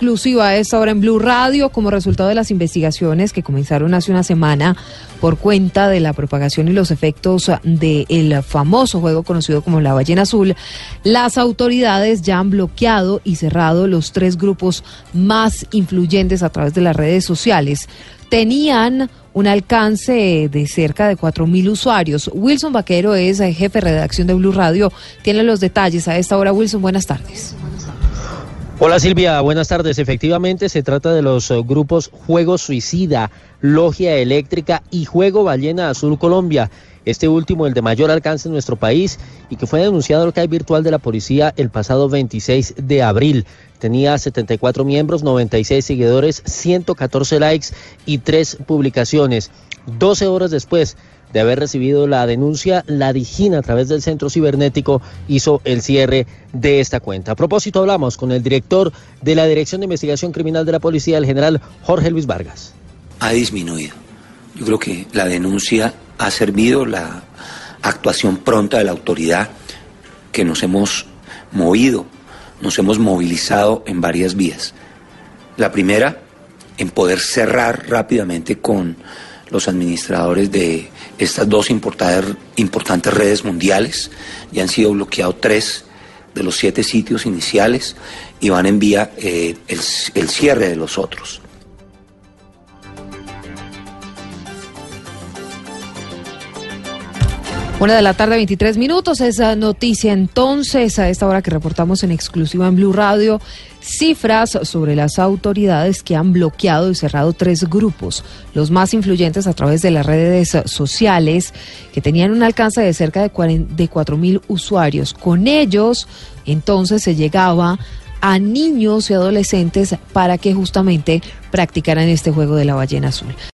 exclusiva a esta hora en Blue Radio como resultado de las investigaciones que comenzaron hace una semana por cuenta de la propagación y los efectos del famoso juego conocido como la ballena azul, las autoridades ya han bloqueado y cerrado los tres grupos más influyentes a través de las redes sociales. Tenían un alcance de cerca de 4.000 usuarios. Wilson Vaquero es jefe de redacción de Blue Radio. Tiene los detalles a esta hora. Wilson, buenas tardes. Hola Silvia, buenas tardes. Efectivamente se trata de los uh, grupos Juego Suicida, Logia Eléctrica y Juego Ballena Azul Colombia. Este último, el de mayor alcance en nuestro país y que fue denunciado al CAI virtual de la policía el pasado 26 de abril. Tenía 74 miembros, 96 seguidores, 114 likes y 3 publicaciones. 12 horas después de haber recibido la denuncia, la Digina a través del centro cibernético hizo el cierre de esta cuenta. A propósito, hablamos con el director de la Dirección de Investigación Criminal de la Policía, el general Jorge Luis Vargas. Ha disminuido. Yo creo que la denuncia ha servido, la actuación pronta de la autoridad, que nos hemos movido, nos hemos movilizado en varias vías. La primera, en poder cerrar rápidamente con los administradores de estas dos importantes redes mundiales. Ya han sido bloqueados tres de los siete sitios iniciales y van en vía eh, el, el cierre de los otros. Una de la tarde, 23 minutos. Esa noticia entonces, a esta hora que reportamos en exclusiva en Blue Radio, cifras sobre las autoridades que han bloqueado y cerrado tres grupos, los más influyentes a través de las redes sociales, que tenían un alcance de cerca de, 4 mil usuarios. Con ellos, entonces, se llegaba a niños y adolescentes para que justamente practicaran este juego de la ballena azul.